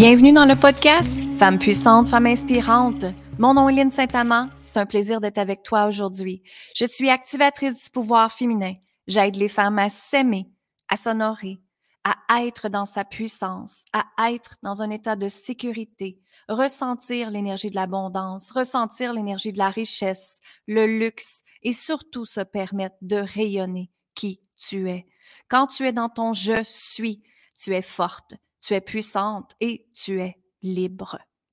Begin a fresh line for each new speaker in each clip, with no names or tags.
Bienvenue dans le podcast Femme puissante, femme inspirante. Mon nom est Lynne Saint-Amand. C'est un plaisir d'être avec toi aujourd'hui. Je suis activatrice du pouvoir féminin. J'aide les femmes à s'aimer, à s'honorer, à être dans sa puissance, à être dans un état de sécurité, ressentir l'énergie de l'abondance, ressentir l'énergie de la richesse, le luxe et surtout se permettre de rayonner qui tu es. Quand tu es dans ton je suis, tu es forte, tu es puissante et tu es libre.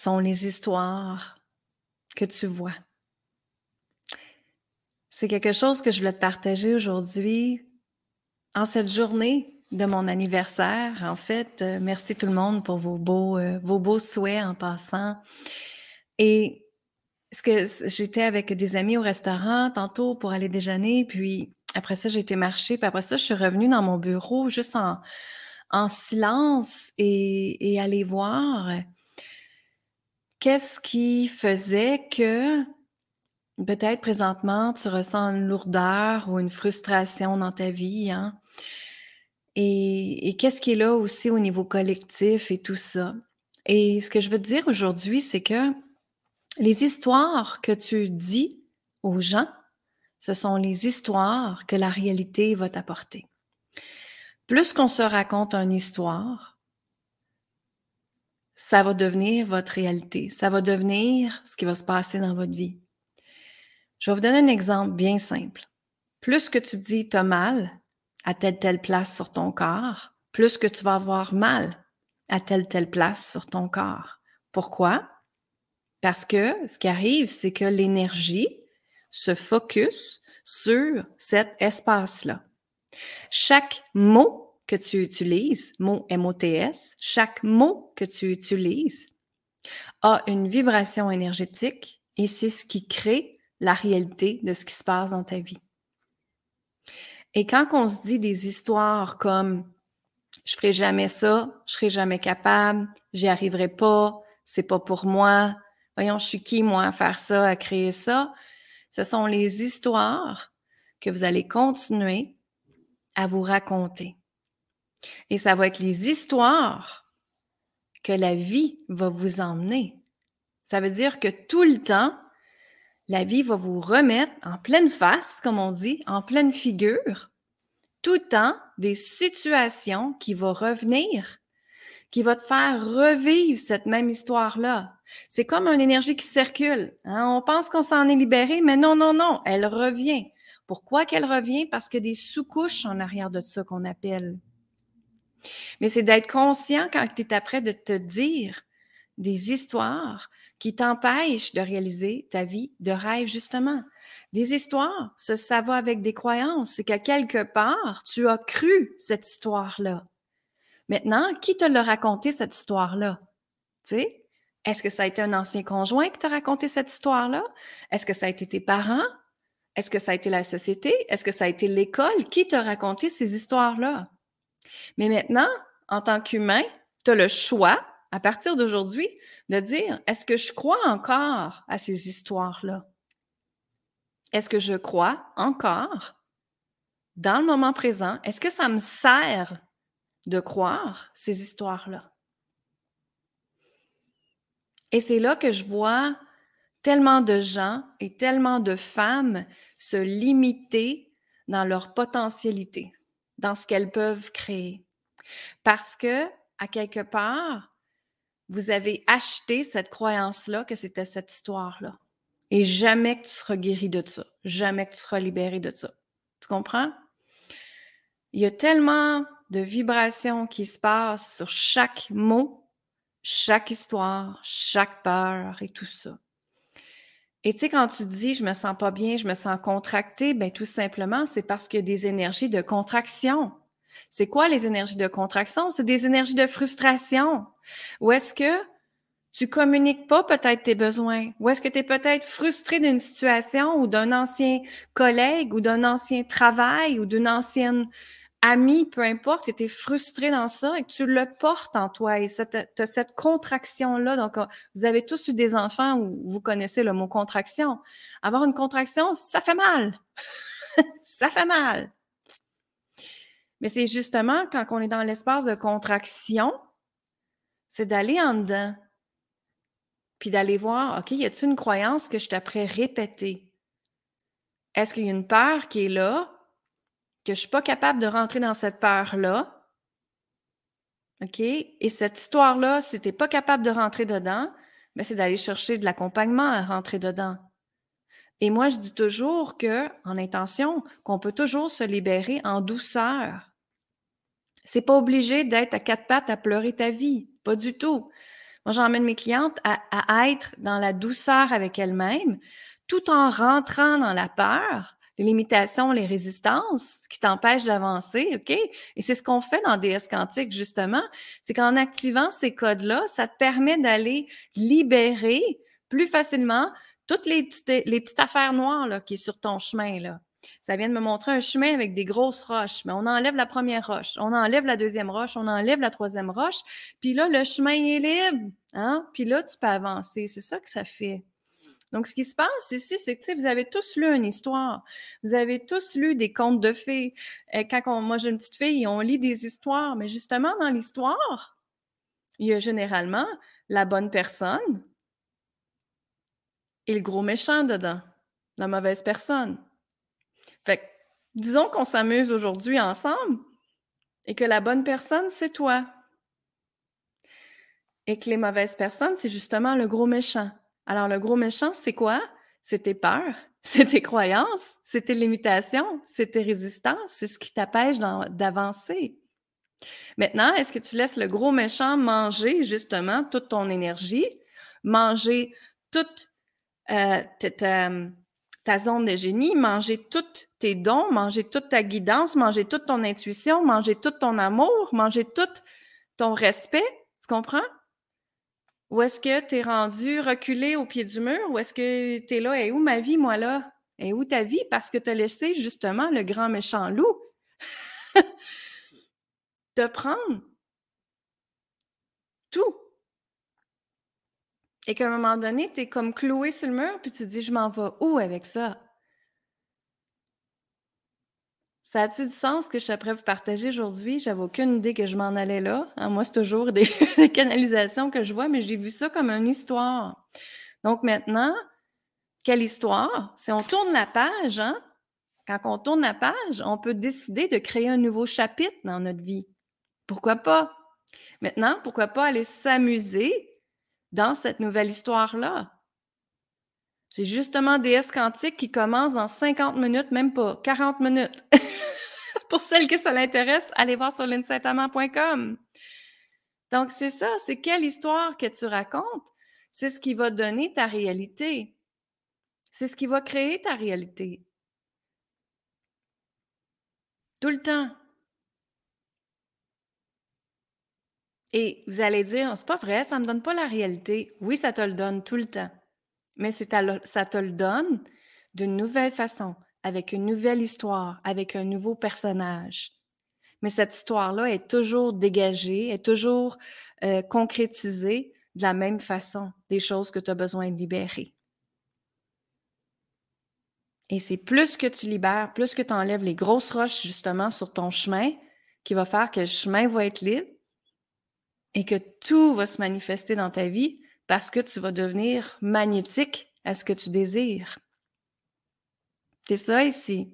sont les histoires que tu vois. C'est quelque chose que je voulais te partager aujourd'hui en cette journée de mon anniversaire. En fait, euh, merci tout le monde pour vos beaux, euh, vos beaux souhaits en passant. Et ce que j'étais avec des amis au restaurant tantôt pour aller déjeuner, puis après ça, j'ai été marcher, puis après ça, je suis revenue dans mon bureau juste en, en silence et, et aller voir qu'est-ce qui faisait que peut-être présentement tu ressens une lourdeur ou une frustration dans ta vie. Hein? Et, qu'est-ce qui est là aussi au niveau collectif et tout ça? Et ce que je veux te dire aujourd'hui, c'est que les histoires que tu dis aux gens, ce sont les histoires que la réalité va t'apporter. Plus qu'on se raconte une histoire, ça va devenir votre réalité. Ça va devenir ce qui va se passer dans votre vie. Je vais vous donner un exemple bien simple. Plus que tu dis tu as mal à telle telle place sur ton corps, plus que tu vas avoir mal à telle telle place sur ton corps. Pourquoi? Parce que ce qui arrive, c'est que l'énergie se focus sur cet espace-là. Chaque mot que tu utilises, mot MOTS, chaque mot que tu utilises a une vibration énergétique et c'est ce qui crée la réalité de ce qui se passe dans ta vie. Et quand on se dit des histoires comme je ferai jamais ça, je serai jamais capable, j'y arriverai pas, c'est pas pour moi, voyons, je suis qui moi à faire ça, à créer ça, ce sont les histoires que vous allez continuer à vous raconter. Et ça va être les histoires que la vie va vous emmener. Ça veut dire que tout le temps, la vie va vous remettre en pleine face, comme on dit, en pleine figure, tout le temps des situations qui vont revenir, qui vont te faire revivre cette même histoire-là. C'est comme une énergie qui circule. Hein. On pense qu'on s'en est libéré, mais non, non, non, elle revient. Pourquoi qu'elle revient? Parce que des sous-couches en arrière de ça qu'on appelle. Mais c'est d'être conscient quand tu es après de te dire des histoires qui t'empêchent de réaliser ta vie de rêve, justement. Des histoires, ça, va avec des croyances. C'est qu'à quelque part, tu as cru cette histoire-là. Maintenant, qui te l'a raconté, cette histoire-là? Tu? Est-ce que ça a été un ancien conjoint qui t'a raconté cette histoire-là? Est-ce que ça a été tes parents? Est-ce que ça a été la société? Est-ce que ça a été l'école? Qui t'a raconté ces histoires-là? Mais maintenant, en tant qu'humain, tu as le choix, à partir d'aujourd'hui, de dire, est-ce que je crois encore à ces histoires-là? Est-ce que je crois encore dans le moment présent? Est-ce que ça me sert de croire ces histoires-là? Et c'est là que je vois tellement de gens et tellement de femmes se limiter dans leur potentialité, dans ce qu'elles peuvent créer. Parce que, à quelque part, vous avez acheté cette croyance-là que c'était cette histoire-là. Et jamais que tu seras guéri de ça. Jamais que tu seras libéré de ça. Tu comprends? Il y a tellement de vibrations qui se passent sur chaque mot chaque histoire, chaque peur et tout ça. Et tu sais, quand tu dis je me sens pas bien, je me sens contracté, ben tout simplement, c'est parce qu'il y a des énergies de contraction. C'est quoi les énergies de contraction? C'est des énergies de frustration. Ou est-ce que tu communiques pas peut-être tes besoins? Ou est-ce que tu es peut-être frustré d'une situation ou d'un ancien collègue ou d'un ancien travail ou d'une ancienne ami, peu importe, que tu es frustré dans ça et que tu le portes en toi et tu as cette contraction-là. Donc, euh, vous avez tous eu des enfants où vous connaissez le mot contraction. Avoir une contraction, ça fait mal. ça fait mal. Mais c'est justement quand on est dans l'espace de contraction, c'est d'aller en dedans, puis d'aller voir, OK, y a-t-il une croyance que je t'apprends répéter? Est-ce qu'il y a une peur qui est là, que je suis pas capable de rentrer dans cette peur-là. OK? Et cette histoire-là, si tu n'es pas capable de rentrer dedans, ben c'est d'aller chercher de l'accompagnement à rentrer dedans. Et moi, je dis toujours que, en intention, qu'on peut toujours se libérer en douceur. C'est pas obligé d'être à quatre pattes à pleurer ta vie. Pas du tout. Moi, j'emmène mes clientes à être dans la douceur avec elles-mêmes, tout en rentrant dans la peur, les limitations, les résistances qui t'empêchent d'avancer, OK? Et c'est ce qu'on fait dans DS Quantique, justement. C'est qu'en activant ces codes-là, ça te permet d'aller libérer plus facilement toutes les petites, les petites affaires noires là, qui sont sur ton chemin. Là. Ça vient de me montrer un chemin avec des grosses roches. Mais on enlève la première roche, on enlève la deuxième roche, on enlève la troisième roche. Puis là, le chemin est libre. Hein? Puis là, tu peux avancer. C'est ça que ça fait. Donc, ce qui se passe ici, c'est que vous avez tous lu une histoire. Vous avez tous lu des contes de fées. Euh, quand moi, j'ai une petite fille, on lit des histoires. Mais justement, dans l'histoire, il y a généralement la bonne personne et le gros méchant dedans, la mauvaise personne. Fait disons qu'on s'amuse aujourd'hui ensemble et que la bonne personne, c'est toi. Et que les mauvaises personnes, c'est justement le gros méchant. Alors, le gros méchant, c'est quoi? C'est tes peurs, c'est tes croyances, c'est tes limitations, c'est tes résistances, c'est ce qui t'empêche d'avancer. Maintenant, est-ce que tu laisses le gros méchant manger justement toute ton énergie, manger toute euh, ta, zone de génie, manger tous tes dons, manger toute ta guidance, manger toute ton intuition, manger tout ton amour, manger tout ton respect, tu comprends? Ou est-ce que tu es rendu reculé au pied du mur? Ou est-ce que tu là? Et où ma vie, moi, là? Et où ta vie? Parce que tu as laissé justement le grand méchant loup te prendre tout. Et qu'à un moment donné, tu comme cloué sur le mur, puis tu te dis, je m'en vais où avec ça? Ça a-tu du sens que je suis à vous partager aujourd'hui? J'avais aucune idée que je m'en allais là. Hein. Moi, c'est toujours des, canalisations que je vois, mais j'ai vu ça comme une histoire. Donc maintenant, quelle histoire? Si on tourne la page, hein, quand on tourne la page, on peut décider de créer un nouveau chapitre dans notre vie. Pourquoi pas? Maintenant, pourquoi pas aller s'amuser dans cette nouvelle histoire-là? J'ai justement DS quantique qui commence dans 50 minutes, même pas 40 minutes. Pour celles que ça l'intéresse, allez voir sur l'insightament.com. Donc, c'est ça, c'est quelle histoire que tu racontes. C'est ce qui va donner ta réalité. C'est ce qui va créer ta réalité. Tout le temps. Et vous allez dire, c'est pas vrai, ça ne me donne pas la réalité. Oui, ça te le donne tout le temps mais ça te le donne d'une nouvelle façon, avec une nouvelle histoire, avec un nouveau personnage. Mais cette histoire-là est toujours dégagée, est toujours euh, concrétisée de la même façon, des choses que tu as besoin de libérer. Et c'est plus que tu libères, plus que tu enlèves les grosses roches justement sur ton chemin, qui va faire que le chemin va être libre et que tout va se manifester dans ta vie parce que tu vas devenir magnétique à ce que tu désires. C'est ça ici.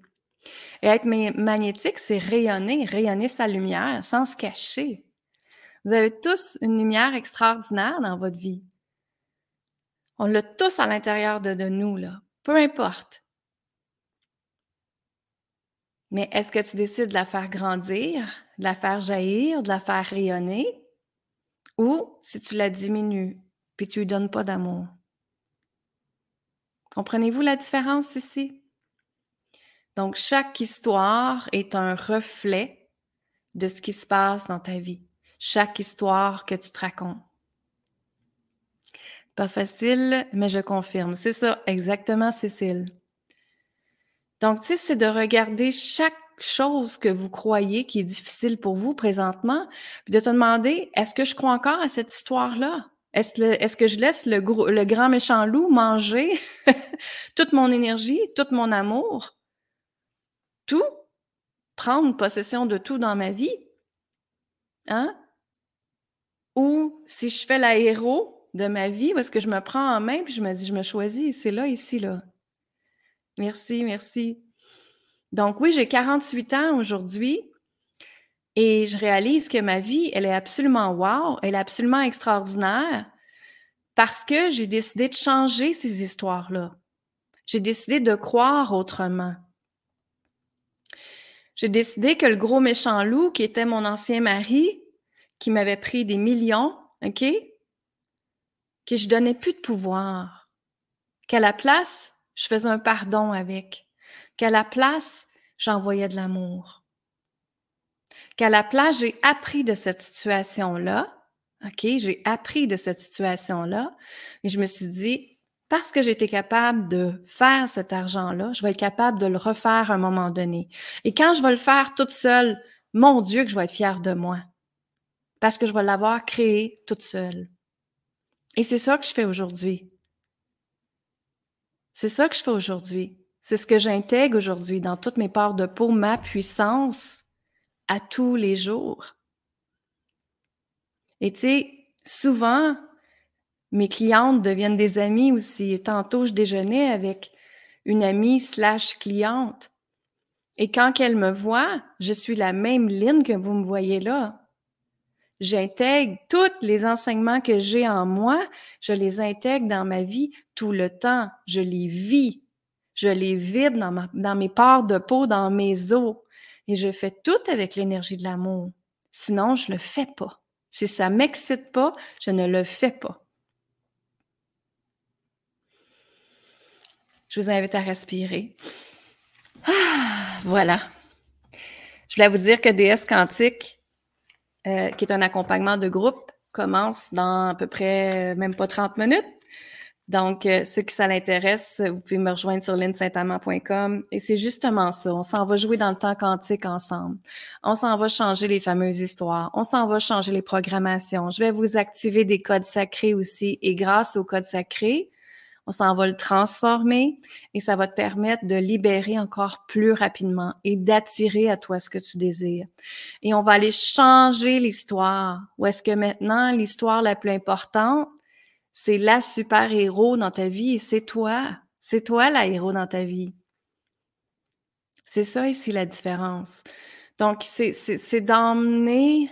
Et être magnétique, c'est rayonner, rayonner sa lumière sans se cacher. Vous avez tous une lumière extraordinaire dans votre vie. On l'a tous à l'intérieur de, nous. Peu importe. Mais est-ce que tu décides de la faire grandir, de la faire jaillir, de la faire rayonner? ou si tu la diminues, puis tu lui donnes pas d'amour? Comprenez-vous la différence ici? Donc, chaque histoire est un reflet de ce qui se passe dans ta vie. Chaque histoire que tu te racontes. Pas facile, mais je confirme. C'est ça, exactement, Cécile. Donc, tu sais, c'est de regarder chaque chose que vous croyez qui est difficile pour vous présentement, puis de te demander, est-ce que je crois encore à cette histoire-là? Est-ce, que je laisse le, le grand méchant loup manger toute mon énergie, tout mon amour, tout, prendre possession de tout dans ma vie? Hein? Ou si je fais la héros de ma vie, parce que je me prends en main puis je me dis, je me choisis, c'est là, ici, là. Merci, merci. Donc oui, j'ai 48 ans aujourd'hui et je réalise que ma vie, elle est absolument wow, elle est absolument extraordinaire parce que j'ai décidé de changer ces histoires-là. J'ai décidé de croire autrement. J'ai décidé que le gros méchant loup, qui était mon ancien mari, qui m'avait pris des millions, OK? Que je donnais plus de pouvoir. Qu'à la place, je faisais un pardon avec. Qu'à la place, j'envoyais de l'amour. Qu'à la place, j'ai appris de cette situation-là. OK, j'ai appris de cette situation-là. Et je me suis dit, parce que j'étais capable de faire cet argent-là, je vais être capable de le refaire à un moment donné. Et quand je vais le faire toute seule, mon Dieu, que je vais être fière de moi. Parce que je vais l'avoir créé toute seule. Et c'est ça que je fais aujourd'hui. C'est ça que je fais aujourd'hui. C'est ce que j'intègre aujourd'hui dans toutes mes parts de peau, ma puissance à tous les jours. Et tu sais, souvent, mes clientes deviennent des amies aussi. Tantôt, je déjeunais avec une amie slash cliente. Et quand elle me voit, je suis la même ligne que vous me voyez là. J'intègre tous les enseignements que j'ai en moi, je les intègre dans ma vie tout le temps. Je les vis. Je les vibre dans, mes parts de peau, dans mes os. Et je fais tout avec l'énergie de l'amour. Sinon, je le fais pas. Si ça m'excite pas, je ne le fais pas. Je vous invite à respirer. Ah, voilà. Je voulais vous dire que DS Quantique, euh, qui est un accompagnement de groupe, commence dans à peu près euh, même pas 30 minutes. Donc, euh, ceux qui ça l'intéresse, vous pouvez me rejoindre sur linsaintamant.com. Et c'est justement ça. On s'en va jouer dans le temps quantique ensemble. On s'en va changer les fameuses histoires. On s'en va changer les programmations. Je vais vous activer des codes sacrés aussi. Et grâce aux codes sacrés, on s'en va le transformer et ça va te permettre de libérer encore plus rapidement et d'attirer à toi ce que tu désires. Et on va aller changer l'histoire. Où est-ce que maintenant, l'histoire la plus importante, c'est la super-héros dans ta vie et c'est toi. C'est toi la héros dans ta vie. C'est ça ici la différence. Donc, c'est d'emmener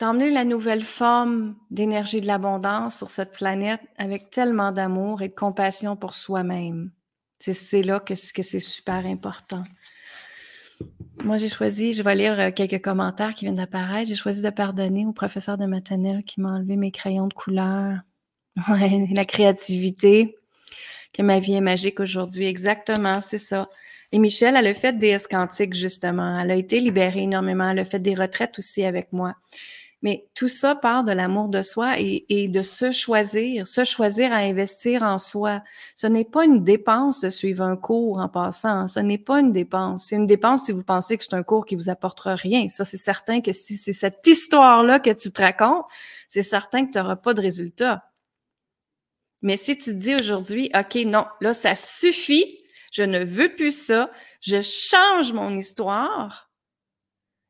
d'emmener la nouvelle forme d'énergie de l'abondance sur cette planète avec tellement d'amour et de compassion pour soi-même. C'est là que, c'est super important. Moi, j'ai choisi, je vais lire euh, quelques commentaires qui viennent d'apparaître. J'ai choisi de pardonner au professeur de maternelle qui m'a enlevé mes crayons de couleur. Ouais, la créativité, que ma vie est magique aujourd'hui. Exactement, c'est ça. Et Michelle, elle a fait des escantiques, justement. Elle a été libérée énormément. Elle a fait des retraites aussi avec moi. Mais tout ça part de l'amour de soi et, de se choisir, se choisir à investir en soi. Ce n'est pas une dépense de suivre un cours en passant. Ce n'est pas une dépense. C'est une dépense si vous pensez que c'est un cours qui vous apportera rien. Ça, c'est certain que si c'est cette histoire-là que tu te racontes, c'est certain que tu n'auras pas de résultat. Mais si tu dis aujourd'hui, OK, non, là, ça suffit, je ne veux plus ça, je change mon histoire,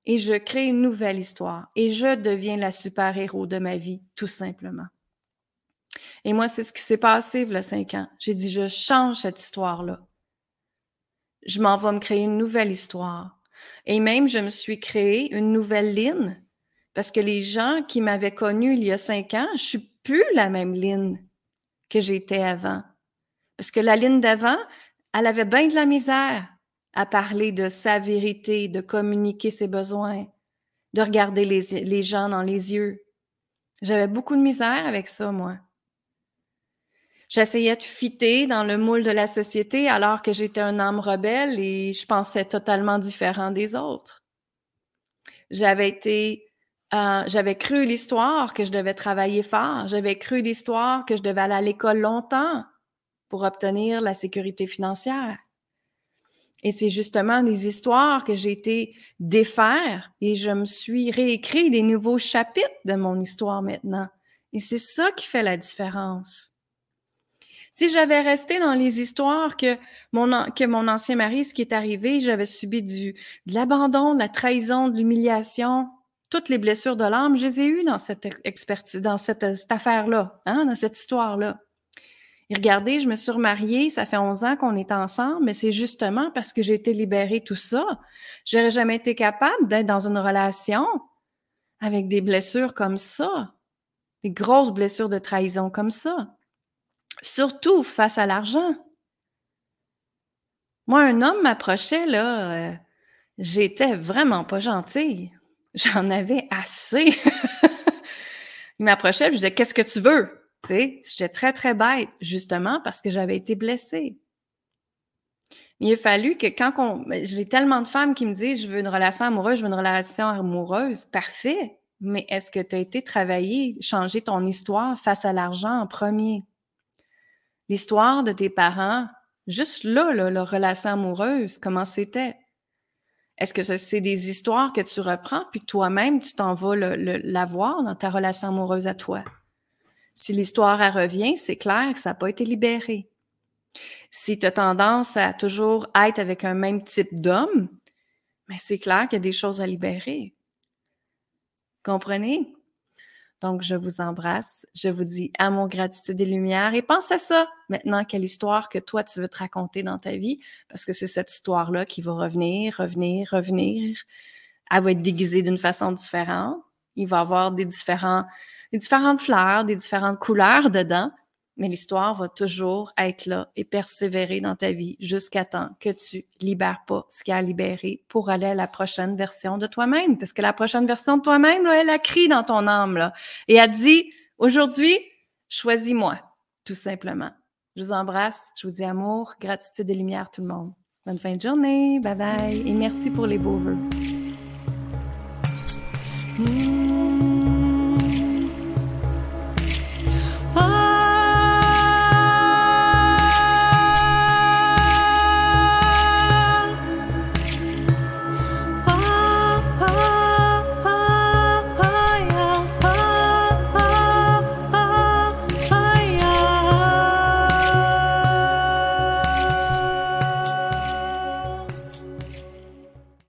et je crée une nouvelle histoire et je deviens la super-héros de ma vie, tout simplement. Et moi, c'est ce qui s'est passé il y a cinq ans. J'ai dit, je change cette histoire-là. Je m'en vais me créer une nouvelle histoire. Et même, je me suis créé une nouvelle ligne parce que les gens qui m'avaient connue il y a cinq ans, je suis plus la même ligne que j'étais avant. Parce que la ligne d'avant, elle avait bien de la misère à parler de sa vérité, de communiquer ses besoins. de regarder les, gens dans les yeux. J'avais beaucoup de misère avec ça, moi. J'essayais de fitter dans le moule de la société alors que j'étais un âme rebelle et je pensais totalement différent des autres. J'avais été, euh, j'avais cru l'histoire que je devais travailler fort. J'avais cru l'histoire que je devais aller à l'école longtemps pour obtenir la sécurité financière. Et c'est justement des histoires que j'ai été défaire et je me suis réécrit des nouveaux chapitres de mon histoire maintenant. Et c'est ça qui fait la différence. Si j'avais resté dans les histoires que mon, ancien mari, ce qui est arrivé, j'avais subi du, de l'abandon, de la trahison, de l'humiliation, toutes les blessures de l'âme, je les ai eues dans cette expertise, dans cette, cette affaire-là, hein, dans cette histoire-là. Regardez, je me suis remariée, ça fait 11 ans qu'on est ensemble, mais c'est justement parce que j'ai été libérée tout ça. J'aurais jamais été capable d'être dans une relation avec des blessures comme ça, des grosses blessures de trahison comme ça. Surtout face à l'argent. Moi, un homme m'approchait, là, euh, j'étais vraiment pas gentille. J'en avais assez. Il m'approchait, je disais, qu'est-ce que tu veux? Tu sais, j'étais très, très bête, justement parce que j'avais été blessée. Il a fallu que quand on. J'ai tellement de femmes qui me disent je veux une relation amoureuse, je veux une relation amoureuse. Parfait. Mais est-ce que tu as été travailler, changer ton histoire face à l'argent en premier? L'histoire de tes parents, juste là, là leur relation amoureuse, comment c'était? Est-ce que c'est des histoires que tu reprends puis toi-même, tu t'en vas la voir dans ta relation amoureuse à toi? Si l'histoire revient, c'est clair que ça n'a pas été libéré. Si tu as tendance à toujours être avec un même type d'homme, mais c'est clair qu'il y a des choses à libérer. Comprenez? Donc, je vous embrasse. Je vous dis amour, gratitude et lumière. Et pense à ça maintenant, quelle histoire que toi, tu veux te raconter dans ta vie, parce que c'est cette histoire-là qui va revenir, revenir, revenir. Elle va être déguisée d'une façon différente. Il va y avoir des des différentes fleurs, des différentes couleurs dedans, mais l'histoire va toujours être là et persévérer dans ta vie jusqu'à temps que tu libères pas ce qui a libéré pour aller à la prochaine version de toi-même. Parce que la prochaine version de toi-même, elle a crié dans ton âme, là, et a dit, aujourd'hui, choisis-moi, tout simplement. Je vous embrasse, je vous dis amour, gratitude et lumière tout le monde. Bonne fin de journée, bye bye, et merci pour les beaux vœux.